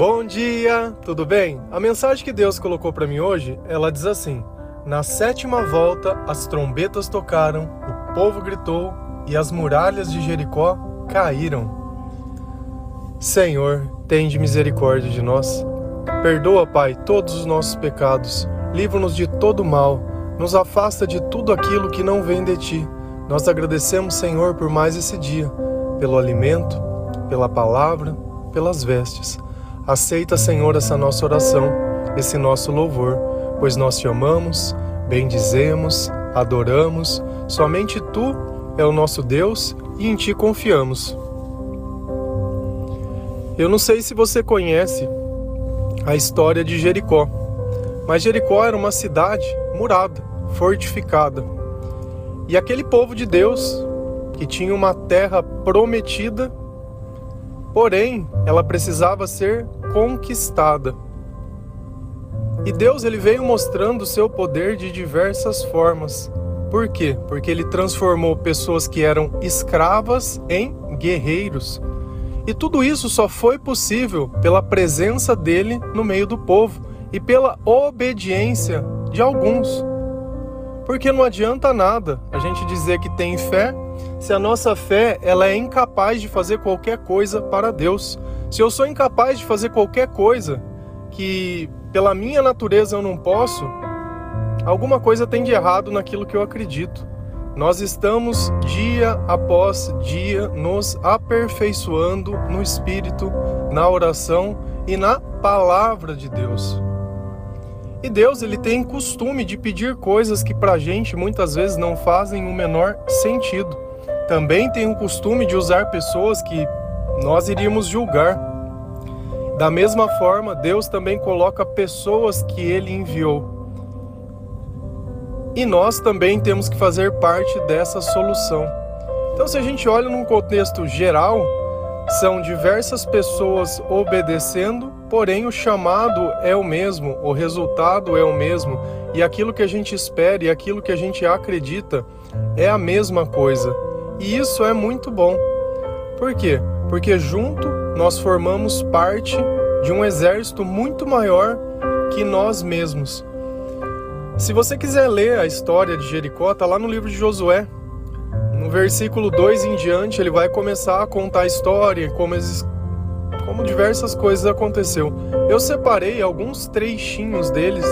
Bom dia, tudo bem? A mensagem que Deus colocou para mim hoje, ela diz assim: Na sétima volta, as trombetas tocaram, o povo gritou e as muralhas de Jericó caíram. Senhor, tende misericórdia de nós. Perdoa, Pai, todos os nossos pecados. Livra-nos de todo mal. Nos afasta de tudo aquilo que não vem de ti. Nós agradecemos, Senhor, por mais esse dia, pelo alimento, pela palavra, pelas vestes. Aceita, Senhor, essa nossa oração, esse nosso louvor, pois nós te amamos, bendizemos, adoramos. Somente tu é o nosso Deus e em ti confiamos. Eu não sei se você conhece a história de Jericó, mas Jericó era uma cidade murada, fortificada. E aquele povo de Deus, que tinha uma terra prometida, porém ela precisava ser conquistada. E Deus ele veio mostrando o seu poder de diversas formas. Por quê? Porque ele transformou pessoas que eram escravas em guerreiros. E tudo isso só foi possível pela presença dele no meio do povo e pela obediência de alguns. Porque não adianta nada a gente dizer que tem fé se a nossa fé ela é incapaz de fazer qualquer coisa para Deus. Se eu sou incapaz de fazer qualquer coisa que pela minha natureza eu não posso, alguma coisa tem de errado naquilo que eu acredito. Nós estamos dia após dia nos aperfeiçoando no espírito, na oração e na palavra de Deus. E Deus, ele tem costume de pedir coisas que para a gente muitas vezes não fazem o menor sentido. Também tem o costume de usar pessoas que nós iríamos julgar. Da mesma forma, Deus também coloca pessoas que ele enviou e nós também temos que fazer parte dessa solução. Então, se a gente olha num contexto geral, são diversas pessoas obedecendo, porém o chamado é o mesmo, o resultado é o mesmo, e aquilo que a gente espera e aquilo que a gente acredita é a mesma coisa. E isso é muito bom. Por quê? Porque junto nós formamos parte de um exército muito maior que nós mesmos. Se você quiser ler a história de Jericó, está lá no livro de Josué. No versículo 2 em diante, ele vai começar a contar a história, como, como diversas coisas aconteceu. Eu separei alguns trechinhos deles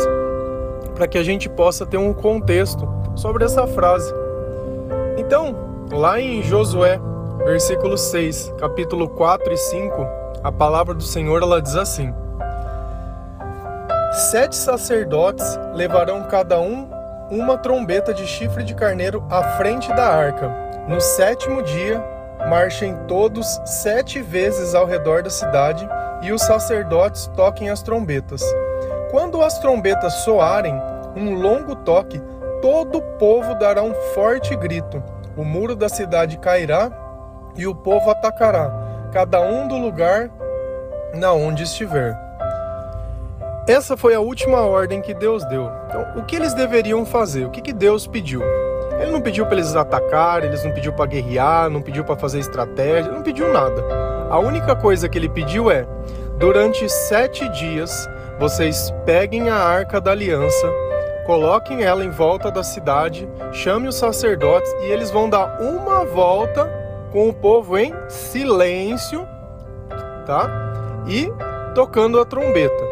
para que a gente possa ter um contexto sobre essa frase. Então, lá em Josué, versículo 6, capítulo 4 e 5, a palavra do Senhor ela diz assim: Sete sacerdotes levarão cada um uma trombeta de chifre de carneiro à frente da arca. No sétimo dia, marchem todos sete vezes ao redor da cidade e os sacerdotes toquem as trombetas. Quando as trombetas soarem um longo toque, todo o povo dará um forte grito. O muro da cidade cairá e o povo atacará, cada um do lugar na onde estiver. Essa foi a última ordem que Deus deu. Então, o que eles deveriam fazer? O que, que Deus pediu? Ele não pediu para eles atacarem, eles não pediu para guerrear, não pediu para fazer estratégia, não pediu nada. A única coisa que ele pediu é: durante sete dias, vocês peguem a arca da aliança, coloquem ela em volta da cidade, chame os sacerdotes e eles vão dar uma volta com o povo em silêncio, tá? E tocando a trombeta.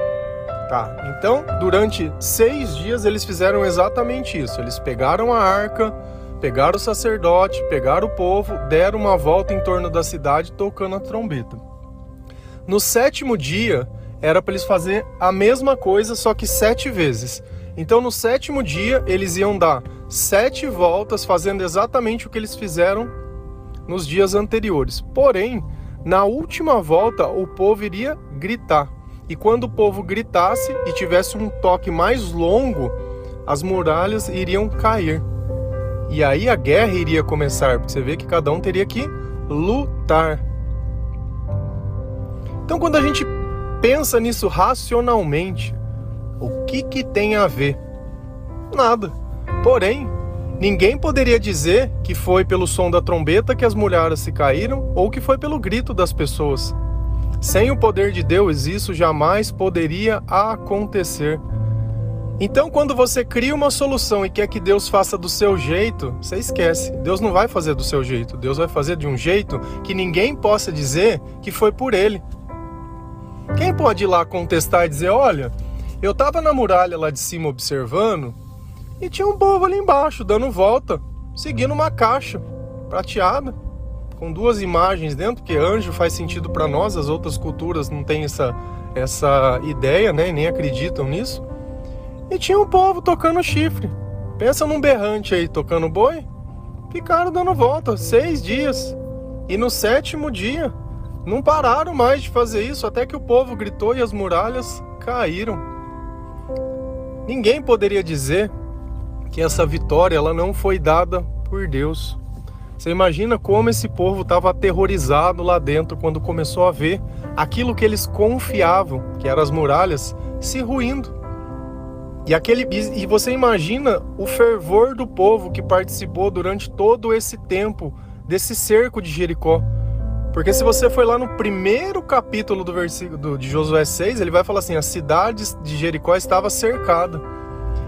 Tá, então durante seis dias eles fizeram exatamente isso. Eles pegaram a arca, pegaram o sacerdote, pegaram o povo, deram uma volta em torno da cidade tocando a trombeta. No sétimo dia era para eles fazer a mesma coisa, só que sete vezes. Então no sétimo dia eles iam dar sete voltas fazendo exatamente o que eles fizeram nos dias anteriores. Porém, na última volta o povo iria gritar. E quando o povo gritasse e tivesse um toque mais longo, as muralhas iriam cair. E aí a guerra iria começar, porque você vê que cada um teria que lutar. Então, quando a gente pensa nisso racionalmente, o que, que tem a ver? Nada. Porém, ninguém poderia dizer que foi pelo som da trombeta que as muralhas se caíram ou que foi pelo grito das pessoas. Sem o poder de Deus, isso jamais poderia acontecer. Então, quando você cria uma solução e quer que Deus faça do seu jeito, você esquece. Deus não vai fazer do seu jeito. Deus vai fazer de um jeito que ninguém possa dizer que foi por ele. Quem pode ir lá contestar e dizer: olha, eu estava na muralha lá de cima observando e tinha um povo ali embaixo dando volta, seguindo uma caixa prateada com duas imagens dentro, porque anjo faz sentido para nós, as outras culturas não têm essa, essa ideia, né? Nem acreditam nisso. E tinha um povo tocando chifre. Pensa num berrante aí tocando boi. Ficaram dando volta seis dias. E no sétimo dia, não pararam mais de fazer isso até que o povo gritou e as muralhas caíram. Ninguém poderia dizer que essa vitória ela não foi dada por Deus. Você imagina como esse povo estava aterrorizado lá dentro quando começou a ver aquilo que eles confiavam, que eram as muralhas, se ruindo. E, aquele, e você imagina o fervor do povo que participou durante todo esse tempo desse cerco de Jericó. Porque se você for lá no primeiro capítulo do versículo do, de Josué 6, ele vai falar assim: a cidade de Jericó estava cercada.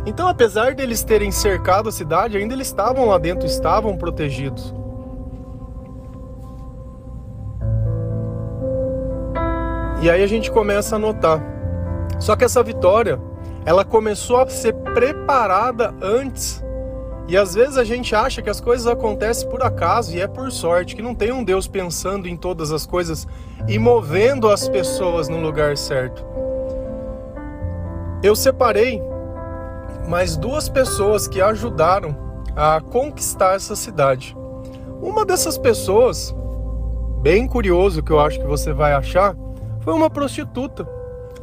Então, apesar deles terem cercado a cidade, ainda eles estavam lá dentro, estavam protegidos. E aí a gente começa a notar. Só que essa vitória, ela começou a ser preparada antes. E às vezes a gente acha que as coisas acontecem por acaso e é por sorte, que não tem um Deus pensando em todas as coisas e movendo as pessoas no lugar certo. Eu separei mais duas pessoas que ajudaram a conquistar essa cidade. Uma dessas pessoas, bem curioso que eu acho que você vai achar, foi uma prostituta.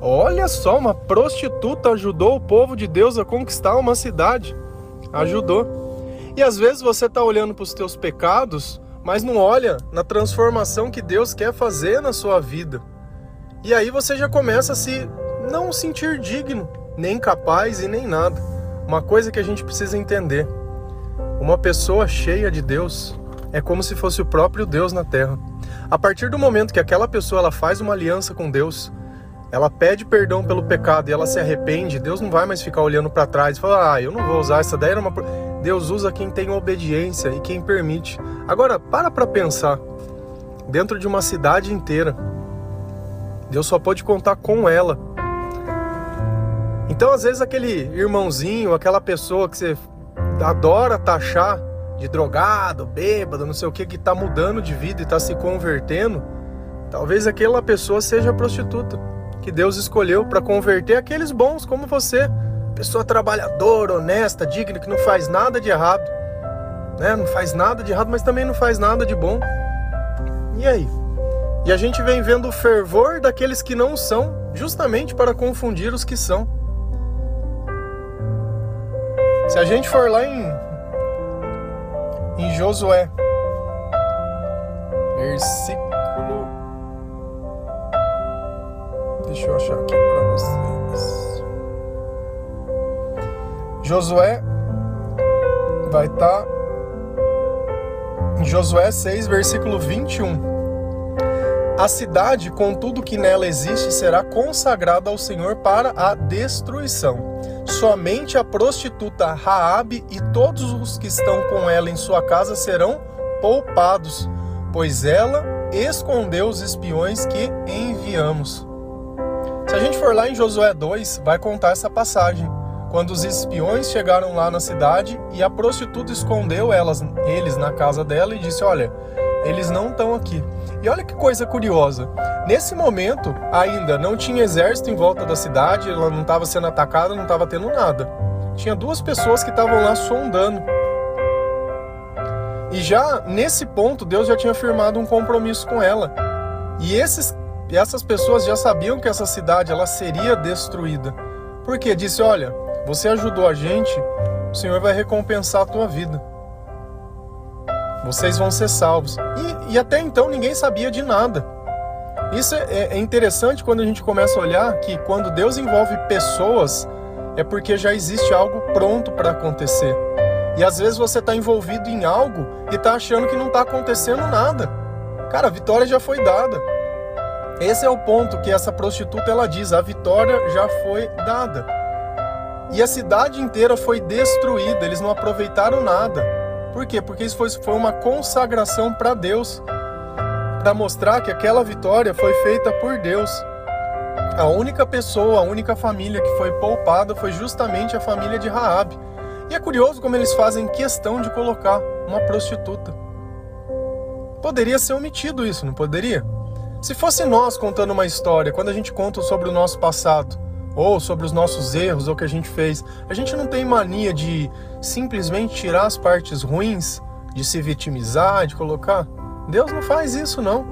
Olha só, uma prostituta ajudou o povo de Deus a conquistar uma cidade. Ajudou. E às vezes você está olhando para os teus pecados, mas não olha na transformação que Deus quer fazer na sua vida. E aí você já começa a se não sentir digno, nem capaz e nem nada. Uma coisa que a gente precisa entender: uma pessoa cheia de Deus é como se fosse o próprio Deus na terra. A partir do momento que aquela pessoa ela faz uma aliança com Deus, ela pede perdão pelo pecado e ela se arrepende, Deus não vai mais ficar olhando para trás e falar: "Ah, eu não vou usar essa daí era uma Deus usa quem tem obediência e quem permite. Agora, para para pensar. Dentro de uma cidade inteira, Deus só pode contar com ela então, às vezes, aquele irmãozinho, aquela pessoa que você adora taxar de drogado, bêbado, não sei o que, que está mudando de vida e está se convertendo, talvez aquela pessoa seja prostituta que Deus escolheu para converter aqueles bons como você, pessoa trabalhadora, honesta, digna, que não faz nada de errado, né? Não faz nada de errado, mas também não faz nada de bom. E aí? E a gente vem vendo o fervor daqueles que não são, justamente para confundir os que são. Se a gente for lá em, em Josué, versículo. Deixa eu achar aqui para vocês. Josué vai estar tá em Josué 6, versículo 21. A cidade, com tudo que nela existe, será consagrada ao Senhor para a destruição. Somente a prostituta Raabe e todos os que estão com ela em sua casa serão poupados, pois ela escondeu os espiões que enviamos. Se a gente for lá em Josué 2, vai contar essa passagem. Quando os espiões chegaram lá na cidade e a prostituta escondeu elas, eles na casa dela e disse: Olha, eles não estão aqui. E olha que coisa curiosa. Nesse momento, ainda não tinha exército em volta da cidade, ela não estava sendo atacada, não estava tendo nada. Tinha duas pessoas que estavam lá sondando. E já nesse ponto, Deus já tinha firmado um compromisso com ela. E esses, essas pessoas já sabiam que essa cidade ela seria destruída. Porque disse: Olha, você ajudou a gente, o Senhor vai recompensar a tua vida vocês vão ser salvos. E, e até então ninguém sabia de nada. Isso é, é interessante quando a gente começa a olhar que quando Deus envolve pessoas, é porque já existe algo pronto para acontecer. E às vezes você está envolvido em algo e está achando que não está acontecendo nada. Cara, a vitória já foi dada. Esse é o ponto que essa prostituta ela diz: a vitória já foi dada. E a cidade inteira foi destruída, eles não aproveitaram nada. Por quê? Porque isso foi, foi uma consagração para Deus, para mostrar que aquela vitória foi feita por Deus. A única pessoa, a única família que foi poupada foi justamente a família de Raabe. E é curioso como eles fazem questão de colocar uma prostituta. Poderia ser omitido isso, não poderia? Se fosse nós contando uma história, quando a gente conta sobre o nosso passado, ou sobre os nossos erros, ou o que a gente fez, a gente não tem mania de simplesmente tirar as partes ruins, de se vitimizar, de colocar. Deus não faz isso, não.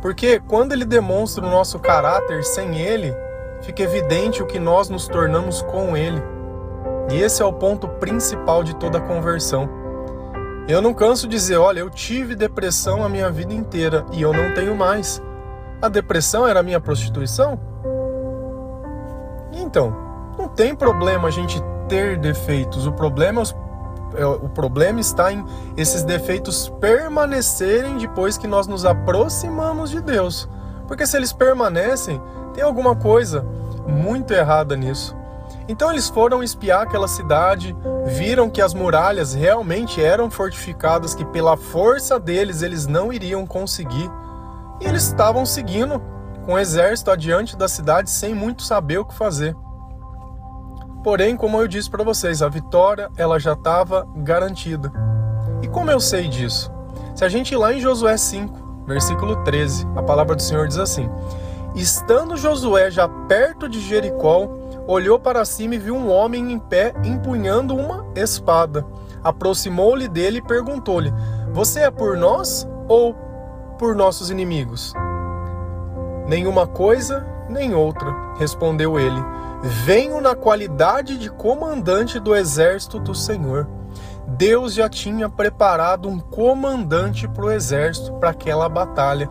Porque quando ele demonstra o nosso caráter sem ele, fica evidente o que nós nos tornamos com ele. E esse é o ponto principal de toda a conversão. Eu não canso de dizer, olha, eu tive depressão a minha vida inteira e eu não tenho mais. A depressão era a minha prostituição? Então, não tem problema a gente ter defeitos. O problema é é, o problema está em esses defeitos permanecerem depois que nós nos aproximamos de Deus. Porque se eles permanecem, tem alguma coisa muito errada nisso. Então eles foram espiar aquela cidade, viram que as muralhas realmente eram fortificadas, que pela força deles eles não iriam conseguir. E eles estavam seguindo com o exército adiante da cidade sem muito saber o que fazer. Porém, como eu disse para vocês, a vitória ela já estava garantida. E como eu sei disso? Se a gente ir lá em Josué 5, versículo 13, a palavra do Senhor diz assim: Estando Josué já perto de Jericó, olhou para cima e viu um homem em pé empunhando uma espada. Aproximou-lhe dele e perguntou-lhe: Você é por nós ou por nossos inimigos? Nenhuma coisa, nem outra, respondeu ele Venho na qualidade de comandante do exército do Senhor. Deus já tinha preparado um comandante para o exército para aquela batalha,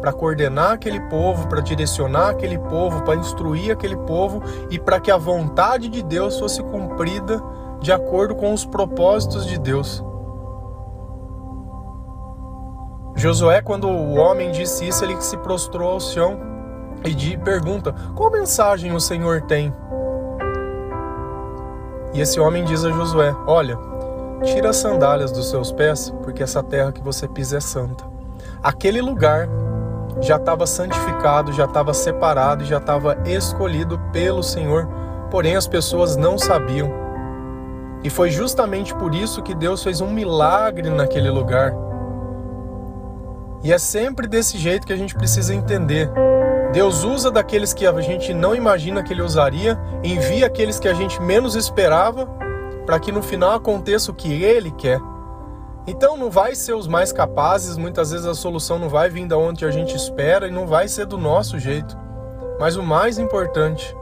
para coordenar aquele povo, para direcionar aquele povo, para instruir aquele povo e para que a vontade de Deus fosse cumprida de acordo com os propósitos de Deus. Josué, quando o homem disse isso, ele se prostrou ao chão e pergunta: Qual mensagem o Senhor tem? E esse homem diz a Josué: Olha, tira as sandálias dos seus pés, porque essa terra que você pisa é santa. Aquele lugar já estava santificado, já estava separado, já estava escolhido pelo Senhor, porém as pessoas não sabiam. E foi justamente por isso que Deus fez um milagre naquele lugar. E é sempre desse jeito que a gente precisa entender. Deus usa daqueles que a gente não imagina que ele usaria, envia aqueles que a gente menos esperava, para que no final aconteça o que ele quer. Então não vai ser os mais capazes, muitas vezes a solução não vai vir da onde a gente espera e não vai ser do nosso jeito. Mas o mais importante,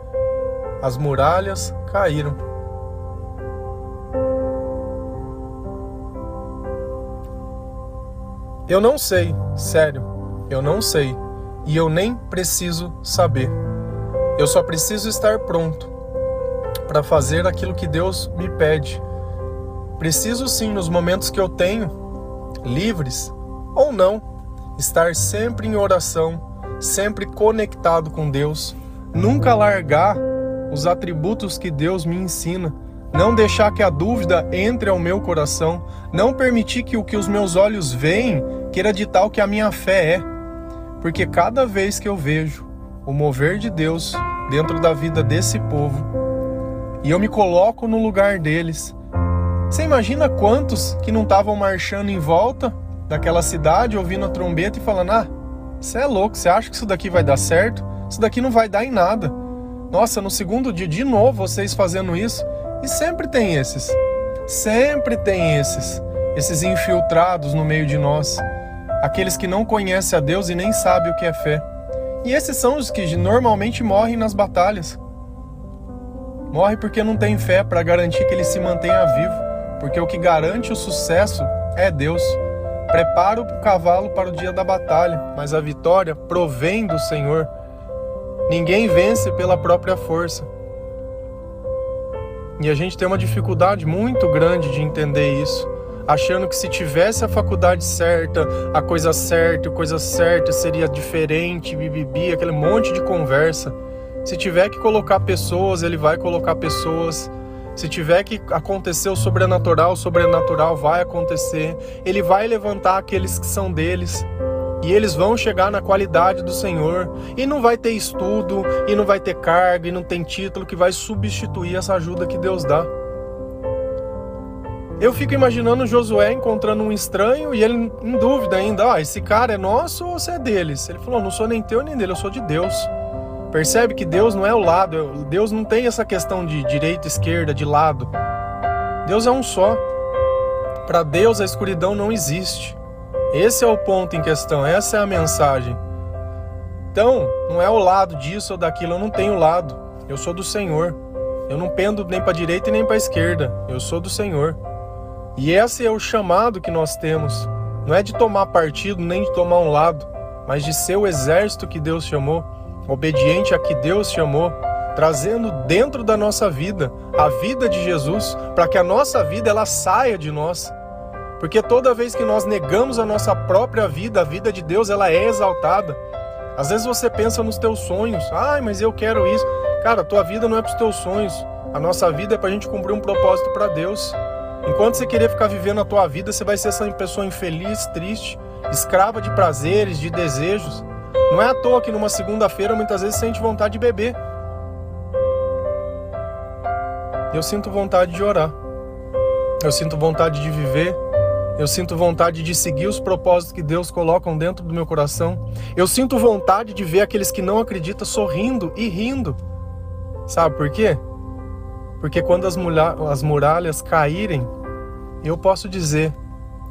as muralhas caíram. Eu não sei, sério, eu não sei e eu nem preciso saber. Eu só preciso estar pronto para fazer aquilo que Deus me pede. Preciso sim, nos momentos que eu tenho, livres ou não, estar sempre em oração, sempre conectado com Deus, nunca largar os atributos que Deus me ensina, não deixar que a dúvida entre ao meu coração, não permitir que o que os meus olhos veem queira ditar o que a minha fé é porque cada vez que eu vejo o mover de Deus dentro da vida desse povo e eu me coloco no lugar deles, você imagina quantos que não estavam marchando em volta daquela cidade, ouvindo a trombeta e falando: Ah, você é louco, você acha que isso daqui vai dar certo? Isso daqui não vai dar em nada. Nossa, no segundo dia, de novo vocês fazendo isso. E sempre tem esses. Sempre tem esses. Esses infiltrados no meio de nós aqueles que não conhecem a Deus e nem sabem o que é fé. E esses são os que normalmente morrem nas batalhas. Morre porque não tem fé para garantir que ele se mantenha vivo, porque o que garante o sucesso é Deus. Prepara o cavalo para o dia da batalha, mas a vitória provém do Senhor. Ninguém vence pela própria força. E a gente tem uma dificuldade muito grande de entender isso. Achando que se tivesse a faculdade certa, a coisa certa, a coisa certa seria diferente, bibibi, aquele monte de conversa. Se tiver que colocar pessoas, ele vai colocar pessoas. Se tiver que acontecer o sobrenatural, o sobrenatural vai acontecer. Ele vai levantar aqueles que são deles. E eles vão chegar na qualidade do Senhor. E não vai ter estudo, e não vai ter carga, e não tem título que vai substituir essa ajuda que Deus dá. Eu fico imaginando Josué encontrando um estranho e ele em dúvida ainda, ah, esse cara é nosso ou você é deles? Ele falou, não sou nem teu nem dele, eu sou de Deus. Percebe que Deus não é o lado, Deus não tem essa questão de direita, esquerda, de lado. Deus é um só. Para Deus a escuridão não existe. Esse é o ponto em questão, essa é a mensagem. Então, não é o lado disso ou daquilo, eu não tenho lado. Eu sou do Senhor. Eu não pendo nem para direita e nem para esquerda. Eu sou do Senhor. E esse é o chamado que nós temos. Não é de tomar partido nem de tomar um lado, mas de ser o exército que Deus chamou, obediente a que Deus chamou, trazendo dentro da nossa vida a vida de Jesus, para que a nossa vida ela saia de nós. Porque toda vez que nós negamos a nossa própria vida, a vida de Deus ela é exaltada. Às vezes você pensa nos teus sonhos, ai, mas eu quero isso. Cara, a tua vida não é para os teus sonhos. A nossa vida é para a gente cumprir um propósito para Deus. Enquanto você querer ficar vivendo a tua vida, você vai ser essa pessoa infeliz, triste, escrava de prazeres, de desejos. Não é à toa que numa segunda-feira muitas vezes sente vontade de beber. Eu sinto vontade de orar. Eu sinto vontade de viver. Eu sinto vontade de seguir os propósitos que Deus coloca dentro do meu coração. Eu sinto vontade de ver aqueles que não acreditam sorrindo e rindo. Sabe por quê? Porque quando as, as muralhas caírem, eu posso dizer: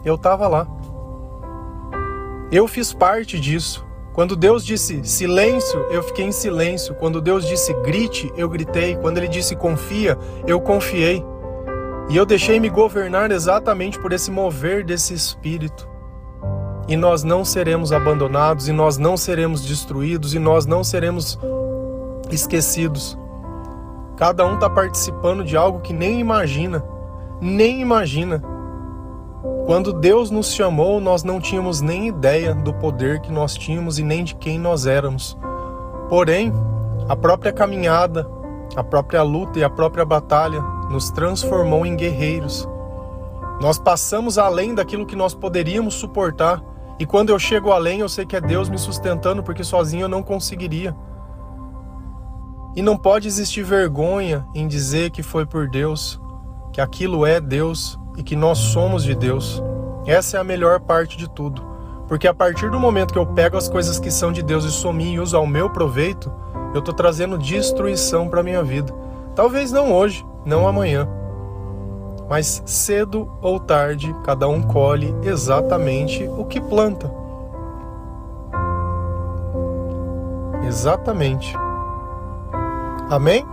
eu estava lá. Eu fiz parte disso. Quando Deus disse silêncio, eu fiquei em silêncio. Quando Deus disse grite, eu gritei. Quando Ele disse confia, eu confiei. E eu deixei me governar exatamente por esse mover desse Espírito. E nós não seremos abandonados, e nós não seremos destruídos, e nós não seremos esquecidos. Cada um está participando de algo que nem imagina, nem imagina. Quando Deus nos chamou, nós não tínhamos nem ideia do poder que nós tínhamos e nem de quem nós éramos. Porém, a própria caminhada, a própria luta e a própria batalha nos transformou em guerreiros. Nós passamos além daquilo que nós poderíamos suportar. E quando eu chego além, eu sei que é Deus me sustentando, porque sozinho eu não conseguiria. E não pode existir vergonha em dizer que foi por Deus, que aquilo é Deus e que nós somos de Deus. Essa é a melhor parte de tudo. Porque a partir do momento que eu pego as coisas que são de Deus e sominho e uso ao meu proveito, eu estou trazendo destruição para a minha vida. Talvez não hoje, não amanhã. Mas cedo ou tarde, cada um colhe exatamente o que planta. Exatamente. Amém?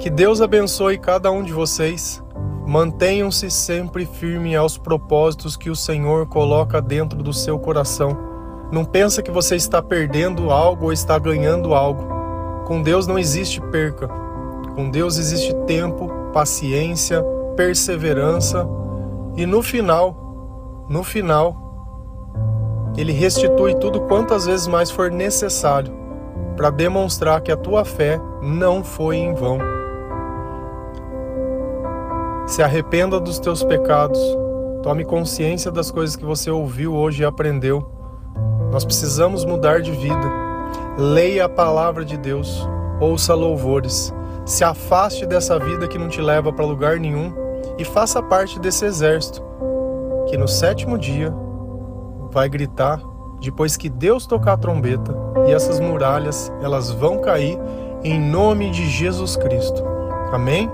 Que Deus abençoe cada um de vocês. Mantenham-se sempre firmes aos propósitos que o Senhor coloca dentro do seu coração. Não pensa que você está perdendo algo ou está ganhando algo. Com Deus não existe perca. Com Deus existe tempo, paciência, perseverança e no final, no final, ele restitui tudo quantas vezes mais for necessário para demonstrar que a tua fé não foi em vão. Se arrependa dos teus pecados, tome consciência das coisas que você ouviu hoje e aprendeu. Nós precisamos mudar de vida. Leia a palavra de Deus, ouça louvores, se afaste dessa vida que não te leva para lugar nenhum e faça parte desse exército que no sétimo dia vai gritar depois que Deus tocar a trombeta e essas muralhas elas vão cair em nome de Jesus Cristo. Amém?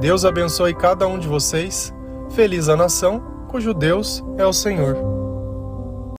Deus abençoe cada um de vocês. Feliz a nação cujo Deus é o Senhor.